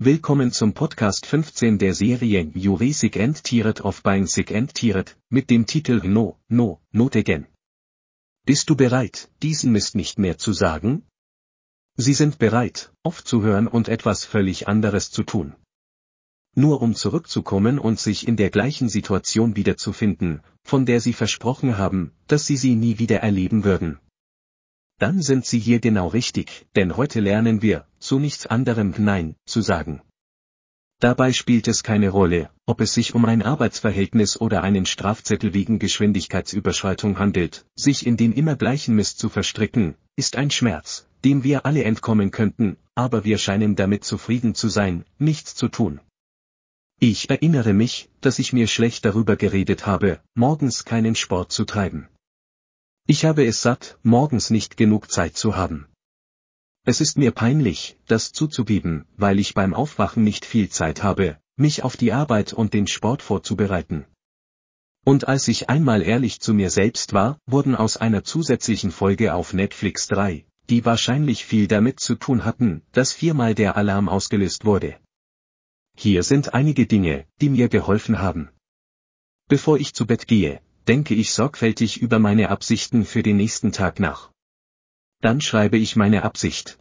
Willkommen zum Podcast 15 der Serie Jurassic Buying Sick and Tired, mit dem Titel No, No, Not Again. Bist du bereit, diesen Mist nicht mehr zu sagen? Sie sind bereit, aufzuhören und etwas völlig anderes zu tun. Nur um zurückzukommen und sich in der gleichen Situation wiederzufinden, von der sie versprochen haben, dass sie sie nie wieder erleben würden. Dann sind sie hier genau richtig, denn heute lernen wir, zu nichts anderem Nein zu sagen. Dabei spielt es keine Rolle, ob es sich um ein Arbeitsverhältnis oder einen Strafzettel wegen Geschwindigkeitsüberschreitung handelt, sich in den immer gleichen Mist zu verstricken, ist ein Schmerz, dem wir alle entkommen könnten, aber wir scheinen damit zufrieden zu sein, nichts zu tun. Ich erinnere mich, dass ich mir schlecht darüber geredet habe, morgens keinen Sport zu treiben. Ich habe es satt, morgens nicht genug Zeit zu haben. Es ist mir peinlich, das zuzugeben, weil ich beim Aufwachen nicht viel Zeit habe, mich auf die Arbeit und den Sport vorzubereiten. Und als ich einmal ehrlich zu mir selbst war, wurden aus einer zusätzlichen Folge auf Netflix drei, die wahrscheinlich viel damit zu tun hatten, dass viermal der Alarm ausgelöst wurde. Hier sind einige Dinge, die mir geholfen haben. Bevor ich zu Bett gehe, denke ich sorgfältig über meine Absichten für den nächsten Tag nach. Dann schreibe ich meine Absicht.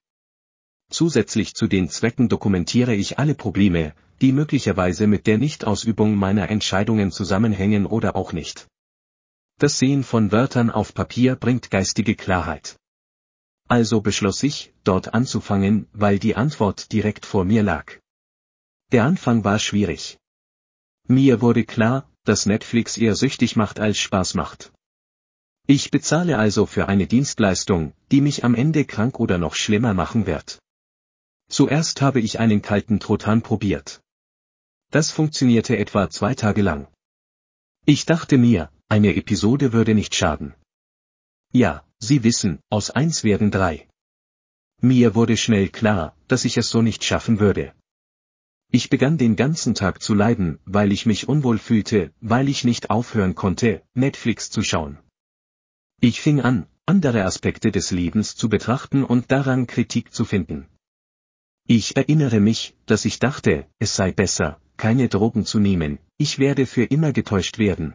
Zusätzlich zu den Zwecken dokumentiere ich alle Probleme, die möglicherweise mit der Nichtausübung meiner Entscheidungen zusammenhängen oder auch nicht. Das Sehen von Wörtern auf Papier bringt geistige Klarheit. Also beschloss ich, dort anzufangen, weil die Antwort direkt vor mir lag. Der Anfang war schwierig. Mir wurde klar, dass Netflix eher süchtig macht als Spaß macht. Ich bezahle also für eine Dienstleistung, die mich am Ende krank oder noch schlimmer machen wird. Zuerst habe ich einen kalten Trotan probiert. Das funktionierte etwa zwei Tage lang. Ich dachte mir, eine Episode würde nicht schaden. Ja, Sie wissen, aus eins werden drei. Mir wurde schnell klar, dass ich es so nicht schaffen würde. Ich begann den ganzen Tag zu leiden, weil ich mich unwohl fühlte, weil ich nicht aufhören konnte, Netflix zu schauen. Ich fing an, andere Aspekte des Lebens zu betrachten und daran Kritik zu finden. Ich erinnere mich, dass ich dachte, es sei besser, keine Drogen zu nehmen, ich werde für immer getäuscht werden.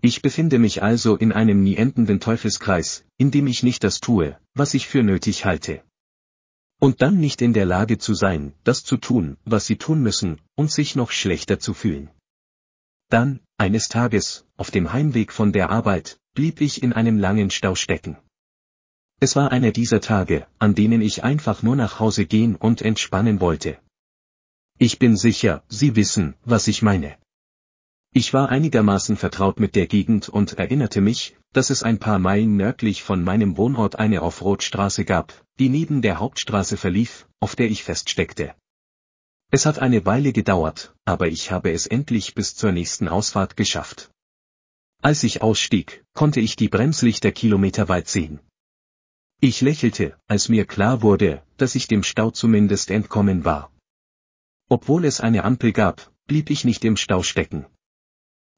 Ich befinde mich also in einem nie endenden Teufelskreis, in dem ich nicht das tue, was ich für nötig halte. Und dann nicht in der Lage zu sein, das zu tun, was sie tun müssen, und sich noch schlechter zu fühlen. Dann, eines Tages, auf dem Heimweg von der Arbeit, blieb ich in einem langen Stau stecken. Es war einer dieser Tage, an denen ich einfach nur nach Hause gehen und entspannen wollte. Ich bin sicher, Sie wissen, was ich meine. Ich war einigermaßen vertraut mit der Gegend und erinnerte mich, dass es ein paar Meilen nördlich von meinem Wohnort eine Offroad-Straße gab, die neben der Hauptstraße verlief, auf der ich feststeckte. Es hat eine Weile gedauert, aber ich habe es endlich bis zur nächsten Ausfahrt geschafft. Als ich ausstieg, konnte ich die Bremslichter kilometerweit sehen. Ich lächelte, als mir klar wurde, dass ich dem Stau zumindest entkommen war. Obwohl es eine Ampel gab, blieb ich nicht im Stau stecken.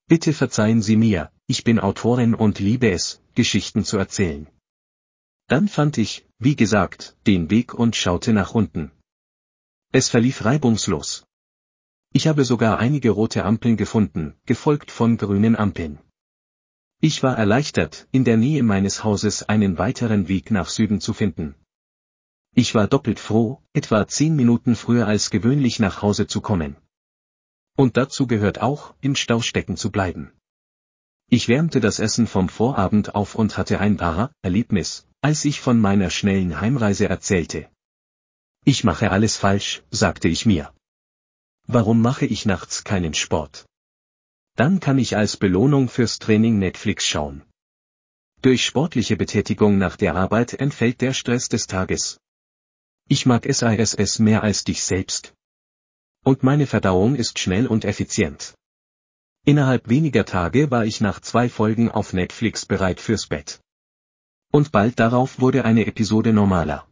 Bitte verzeihen Sie mir, ich bin Autorin und liebe es, Geschichten zu erzählen. Dann fand ich, wie gesagt, den Weg und schaute nach unten. Es verlief reibungslos. Ich habe sogar einige rote Ampeln gefunden, gefolgt von grünen Ampeln. Ich war erleichtert, in der Nähe meines Hauses einen weiteren Weg nach Süden zu finden. Ich war doppelt froh, etwa zehn Minuten früher als gewöhnlich nach Hause zu kommen. Und dazu gehört auch, im Stau stecken zu bleiben. Ich wärmte das Essen vom Vorabend auf und hatte ein wahrer Erlebnis, als ich von meiner schnellen Heimreise erzählte. Ich mache alles falsch, sagte ich mir. Warum mache ich nachts keinen Sport? Dann kann ich als Belohnung fürs Training Netflix schauen. Durch sportliche Betätigung nach der Arbeit entfällt der Stress des Tages. Ich mag SISS mehr als dich selbst, und meine Verdauung ist schnell und effizient. Innerhalb weniger Tage war ich nach zwei Folgen auf Netflix bereit fürs Bett. Und bald darauf wurde eine Episode normaler.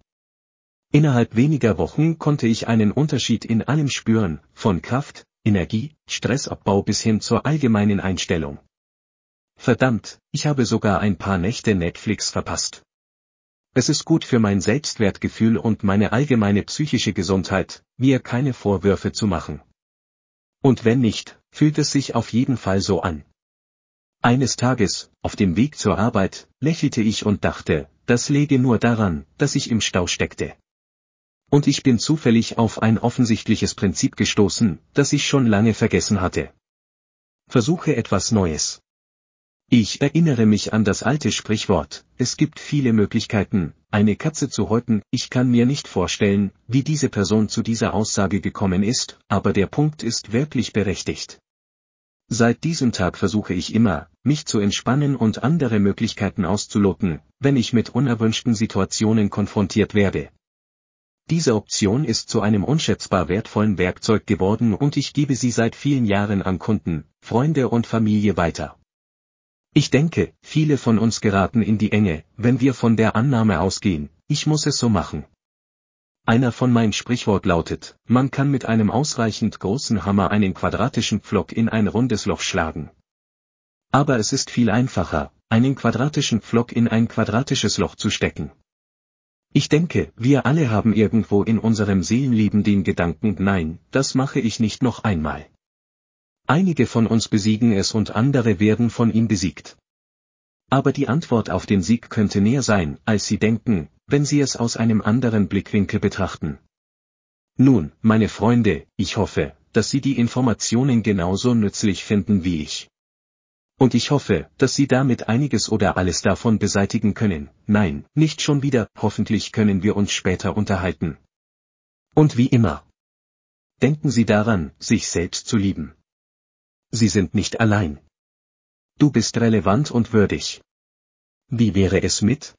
Innerhalb weniger Wochen konnte ich einen Unterschied in allem spüren, von Kraft, Energie, Stressabbau bis hin zur allgemeinen Einstellung. Verdammt, ich habe sogar ein paar Nächte Netflix verpasst. Es ist gut für mein Selbstwertgefühl und meine allgemeine psychische Gesundheit, mir keine Vorwürfe zu machen. Und wenn nicht, fühlt es sich auf jeden Fall so an. Eines Tages, auf dem Weg zur Arbeit, lächelte ich und dachte, das läge nur daran, dass ich im Stau steckte. Und ich bin zufällig auf ein offensichtliches Prinzip gestoßen, das ich schon lange vergessen hatte. Versuche etwas Neues. Ich erinnere mich an das alte Sprichwort, es gibt viele Möglichkeiten, eine Katze zu häuten, ich kann mir nicht vorstellen, wie diese Person zu dieser Aussage gekommen ist, aber der Punkt ist wirklich berechtigt. Seit diesem Tag versuche ich immer, mich zu entspannen und andere Möglichkeiten auszuloten, wenn ich mit unerwünschten Situationen konfrontiert werde. Diese Option ist zu einem unschätzbar wertvollen Werkzeug geworden und ich gebe sie seit vielen Jahren an Kunden, Freunde und Familie weiter. Ich denke, viele von uns geraten in die Enge, wenn wir von der Annahme ausgehen, ich muss es so machen. Einer von mein Sprichwort lautet, man kann mit einem ausreichend großen Hammer einen quadratischen Pflock in ein rundes Loch schlagen. Aber es ist viel einfacher, einen quadratischen Pflock in ein quadratisches Loch zu stecken. Ich denke, wir alle haben irgendwo in unserem Seelenleben den Gedanken, nein, das mache ich nicht noch einmal. Einige von uns besiegen es und andere werden von ihm besiegt. Aber die Antwort auf den Sieg könnte näher sein, als Sie denken, wenn Sie es aus einem anderen Blickwinkel betrachten. Nun, meine Freunde, ich hoffe, dass Sie die Informationen genauso nützlich finden wie ich. Und ich hoffe, dass Sie damit einiges oder alles davon beseitigen können. Nein, nicht schon wieder, hoffentlich können wir uns später unterhalten. Und wie immer. Denken Sie daran, sich selbst zu lieben. Sie sind nicht allein. Du bist relevant und würdig. Wie wäre es mit?